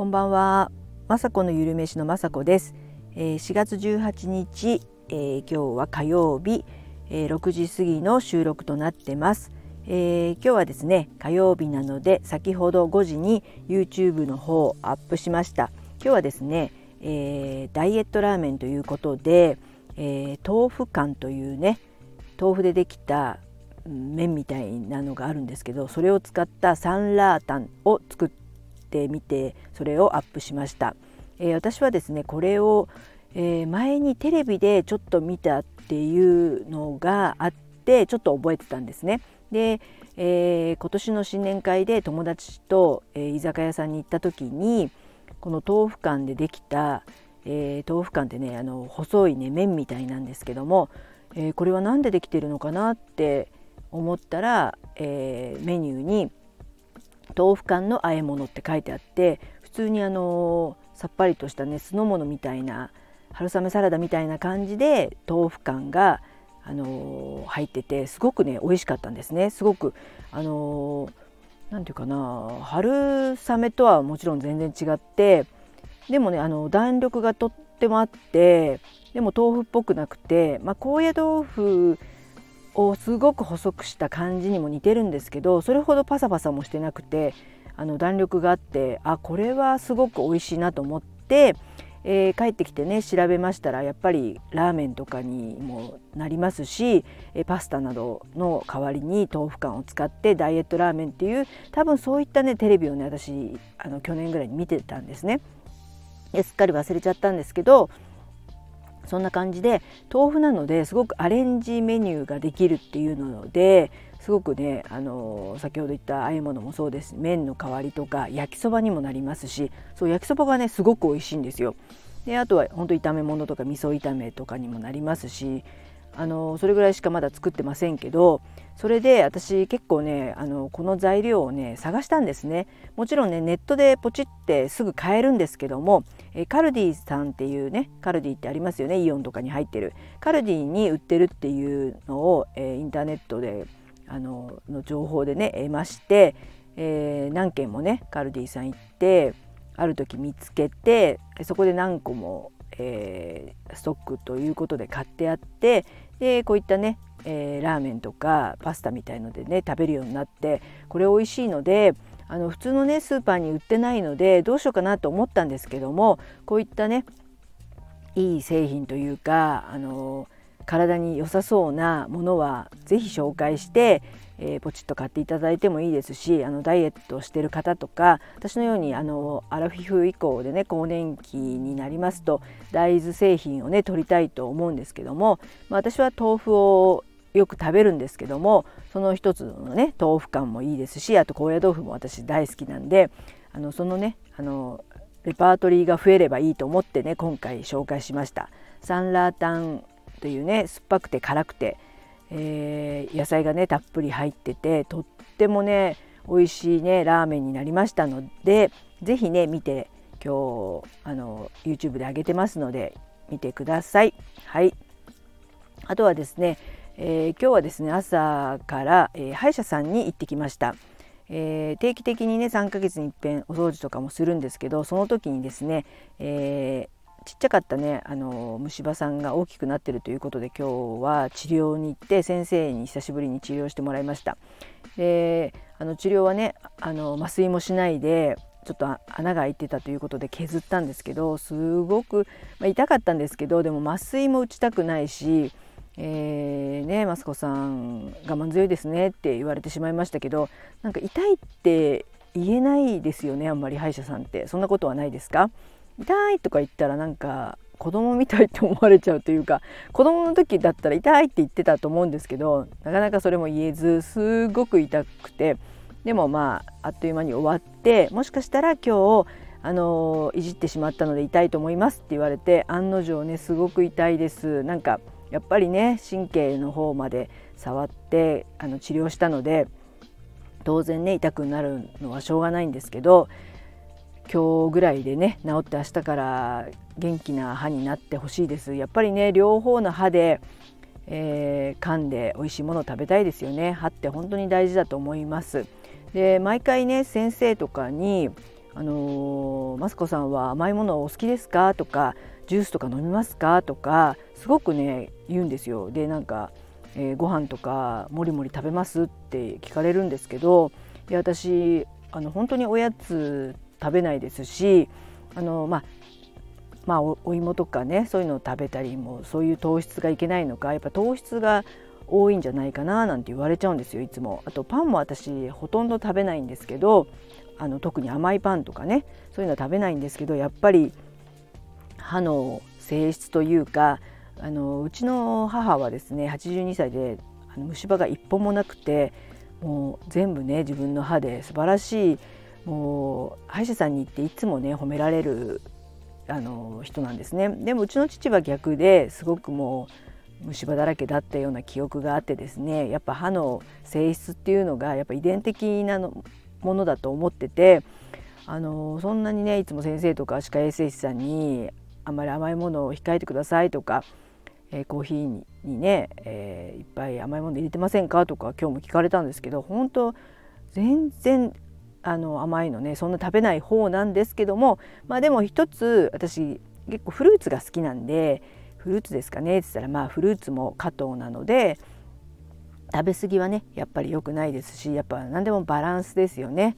こんばんは。まさこのゆるめしのまさこです。えー、4月18日、えー、今日は火曜日、えー、6時過ぎの収録となってます。えー、今日はですね火曜日なので先ほど5時に YouTube の方をアップしました。今日はですね、えー、ダイエットラーメンということで、えー、豆腐干というね豆腐でできた麺みたいなのがあるんですけどそれを使ったサンラータンを作ってみてそれをアップしました、えー、私はですねこれを、えー、前にテレビでちょっと見たっていうのがあってちょっと覚えてたんですね。で、えー、今年の新年会で友達と、え居酒屋さんに行った時にこの豆腐干でできた、え豆腐干ってねあの細いね麺みたいなんですけども、えこれは何でできてるのかなって思ったら、え、メニューに豆腐干の和え物って書いてあって普通にあのさっぱりとしたね酢の物みたいな春雨サラダみたいな感じで豆腐干があの入っててすごくね美味しかったんですね。すごくあの何て言うかな春雨とはもちろん全然違ってでもねあの弾力がとってもあってでも豆腐っぽくなくて、まあ、高野豆腐をすごく細くした感じにも似てるんですけどそれほどパサパサもしてなくてあの弾力があってあこれはすごく美味しいなと思って、えー、帰ってきてね調べましたらやっぱりラーメンとかにもなりますしえパスタなどの代わりに豆腐干を使ってダイエットラーメンっていう多分そういったねテレビをね私あの去年ぐらいに見てたんですね。すっかり忘れちゃったんですけどそんな感じで豆腐なのですごくアレンジメニューができるっていうのですごくねあの先ほど言ったあえ物もそうです麺の代わりとか焼きそばにもなりますしそう焼きそばがねすごく美味しいんですよ。であとは本当炒め物とか味噌炒めとかにもなりますしあのそれぐらいしかまだ作ってませんけどそれで私結構ねあのこの材料をね探したんですね。もちろんねネットでポチってすぐ買えるんですけどもえカルディさんっていうねカルディってありますよねイオンとかに入ってる。カルディに売ってるっていうのを、えインターネットであのの情報でね得まして、えー、何軒もねカルディさん行ってある時見つけてそこで何個もえー、ストックということで買ってあってでこういったね、えー、ラーメンとかパスタみたいのでね食べるようになってこれ美味しいのであの普通のねスーパーに売ってないのでどうしようかなと思ったんですけどもこういったねいい製品というかあの体に良さそうなものは是非紹介してえー、ポチッと買っていただいてもいいですしあのダイエットをしてる方とか私のようにあのアラフィフ以降でね更年期になりますと大豆製品をね取りたいと思うんですけども、まあ、私は豆腐をよく食べるんですけどもその一つのね豆腐感もいいですしあと高野豆腐も私大好きなんであのそのねあのレパートリーが増えればいいと思ってね今回紹介しました。サンラータンというね酸っぱくて辛くてえー、野菜がねたっぷり入っててとってもね美味しいねラーメンになりましたので是非ね見て今日あの YouTube で上げてますので見てください。はいあとはですね、えー、今日はですね朝から、えー、歯医者さんに行ってきました。えー、定期的にね3ヶ月にいっぺんお掃除とかもするんですけどその時にですね、えちっちゃかったねあの虫歯さんが大きくなってるということで今日は治療に行って先生に久しぶりに治療してもらいました。であの治療はねあの麻酔もしないでちょっと穴が開いてたということで削ったんですけどすごく、まあ、痛かったんですけどでも麻酔も打ちたくないしえー、ねマスコさん我慢強いですねって言われてしまいましたけどなんか痛いって言えないですよねあんまり歯医者さんって。そんなことはないですか？痛いとか言ったらなんか子供みたいって思われちゃうというか子供の時だったら痛いって言ってたと思うんですけどなかなかそれも言えずすごく痛くてでもまああっという間に終わってもしかしたら今日あのいじってしまったので痛いと思いますって言われて案の定ねすごく痛いです。なんかやっぱりね神経の方まで触ってあの治療したので当然ね痛くなるのはしょうがないんですけど今日ぐらいでね治って明日から元気な歯になってほしいですやっぱりね両方の歯で、えー、噛んで美味しいものを食べたいですよね歯って本当に大事だと思いますで毎回ね先生とかにあのマスコさんは甘いものお好きですか?」とか「ジュースとか飲みますか?」とかすごくね言うんですよ。でなんか、えー、ご飯とかもりもり食べますって聞かれるんですけどいや私あの本当におやつ食べないですしあのまあまあおお芋とかねそういうのを食べたりもそういう糖質がいけないのかやっぱ糖質が多いんじゃないかななんて言われちゃうんですよいつも。あとパンも私ほとんど食べないんですけどあの特に甘いパンとかねそういうのは食べないんですけどやっぱり歯の性質というかあのうちの母はですね82歳であの虫歯が一本もなくてもう全部ね自分の歯で素晴らしいもう歯医者さんに行っていつもね褒められるあの人なんですね。でもうちの父は逆ですごくもう虫歯だらけだったような記憶があってですねやっぱ歯の性質っていうのがやっぱ遺伝的なのものだと思っててあのそんなにねいつも先生とか歯科衛生士さんにあんまり甘いものを控えてくださいとか、えー、コーヒーにね、えー、いっぱい甘いもの入れてませんかとか今日も聞かれたんですけど本当全然あの甘いのねそんな食べない方なんですけどもまあでも一つ私結構フルーツが好きなんでフルーツですかねって言ったらまあフルーツも加糖なので食べ過ぎはねやっぱり良くないですしやっぱ何でもバランスですよね。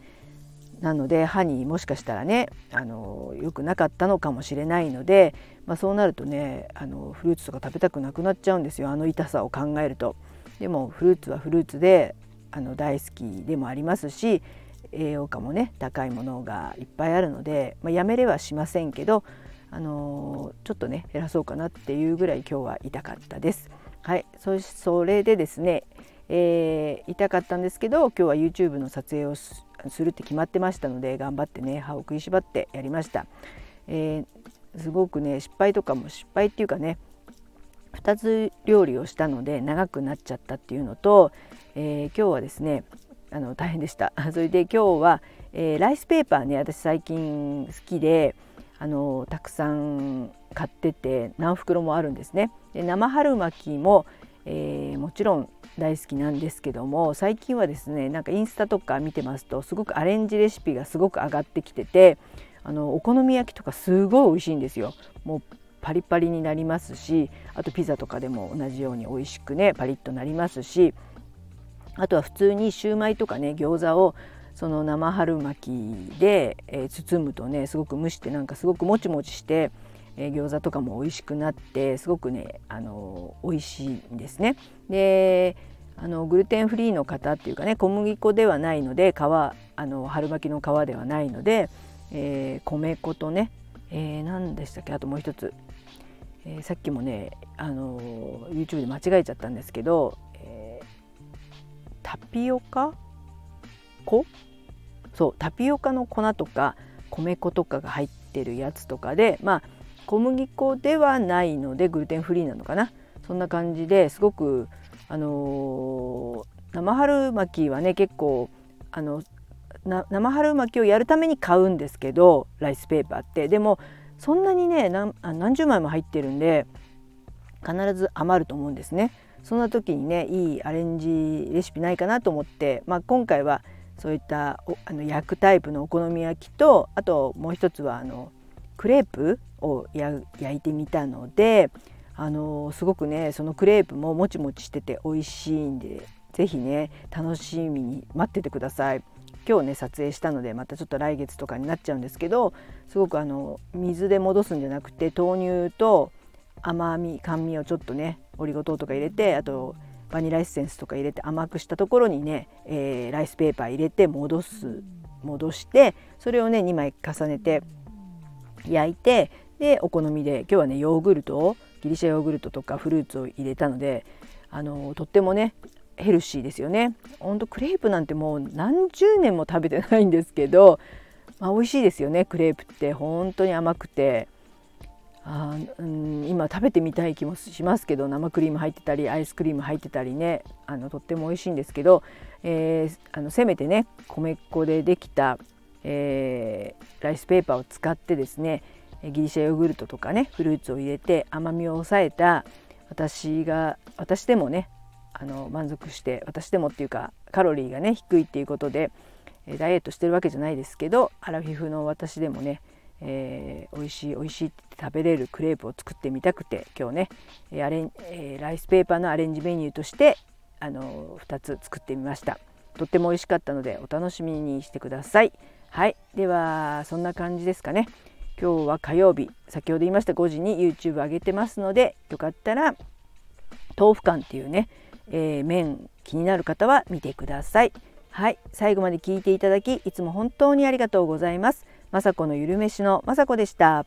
なので歯にもしかしたらねあの良くなかったのかもしれないので、まあ、そうなるとねあのフルーツとか食べたくなくなっちゃうんですよあの痛さを考えると。でもフルーツはフルーツであの大好きでもありますし栄養価もね高いものがいっぱいあるので、まあ、やめれはしませんけど、あのちょっとね減らそうかなっていうぐらい今日は痛かったです。はいそそれでですね、えー、痛かったんですけど今日は YouTube の撮影をするって決まってましたので頑張ってね歯を食いしばってやりました。えー、すごくね失敗とかも失敗っていうかね2つ料理をしたので長くなっちゃったっていうのと、えー、今日はですねあの大変でした。それで今日は、えー、ライスペーパーね私最近好きであのたくさん買ってて何袋もあるんですね。で生春巻きも、えー、もちろん大好きなんですけども最近はですねなんかインスタとか見てますとすごくアレンジレシピがすごく上がってきててあのお好み焼きとかすごい美味しいんですよ。もうパリパリになりますしあとピザとかでも同じように美味しくねパリッとなりますしあとは普通にシューマイとかね餃子をその生春巻きで、えー、包むとねすごく蒸してなんかすごくもちもちして、えー、餃子とかも美味しくなってすごくねあの美味しいんですね。であのグルテンフリーの方っていうかね小麦粉ではないので皮あの春巻きの皮ではないので、えー、米粉とね、えー、何でしたっけあともう一つ、えー、さっきもねあの YouTube で間違えちゃったんですけどタピオカ？粉？そうタピオカの粉とか米粉とかが入ってるやつとかでまあ小麦粉ではないのでグルテンフリーなのかな？そんな感じですごくあのー、生春巻きはね結構あの生春巻きをやるために買うんですけどライスペーパーって。でもそんなにね何十枚も入ってるんで必ず余ると思うんですね。そんな時にねいいアレンジレシピないかなと思って、まあ、今回はそういったあの焼くタイプのお好み焼きとあともう一つはあのクレープを焼いてみたのであのすごくねそのクレープももちもちしてて美味しいんで是非ね楽しみに待っててください。今日ね撮影したのでまたちょっと来月とかになっちゃうんですけどすごくあの水で戻すんじゃなくて豆乳と甘み甘味をちょっとねオリゴ糖とか入れてあとバニラエッセンスとか入れて甘くしたところにね、えー、ライスペーパー入れて戻す戻してそれをね2枚重ねて焼いてでお好みで今日はねヨーグルトをギリシャヨーグルトとかフルーツを入れたのであのとってもねヘルシーですよね。ほんとクレープなんてもう何十年も食べてないんですけど、まあ、美味しいですよねクレープって本当に甘くてあうん今食べてみたい気もしますけど生クリーム入ってたりアイスクリーム入ってたりねあのとっても美味しいんですけど、えー、あのせめてね米粉でできた、えー、ライスペーパーを使ってですねギリシャヨーグルトとかねフルーツを入れて甘みを抑えた私が私でもねあの満足して私でもっていうかカロリーがね低いっていうことで、ダイエットしてるわけじゃないですけどアラフィフの私でもね、えー、美味しい美味しいって食べれるクレープを作ってみたくて今日ねアレン、えー、ライスペーパーのアレンジメニューとしてあの2つ作ってみました。とっても美味しかったのでお楽しみにしてください。はい。ではそんな感じですかね。今日は火曜日。先ほど言いました5時に YouTube 上げてますのでよかったら豆腐館っていうね、えー、麺気になる方は見てください。はい。最後まで聞いていただきいつも本当にありがとうございます。雅子のゆるめしの雅子でした。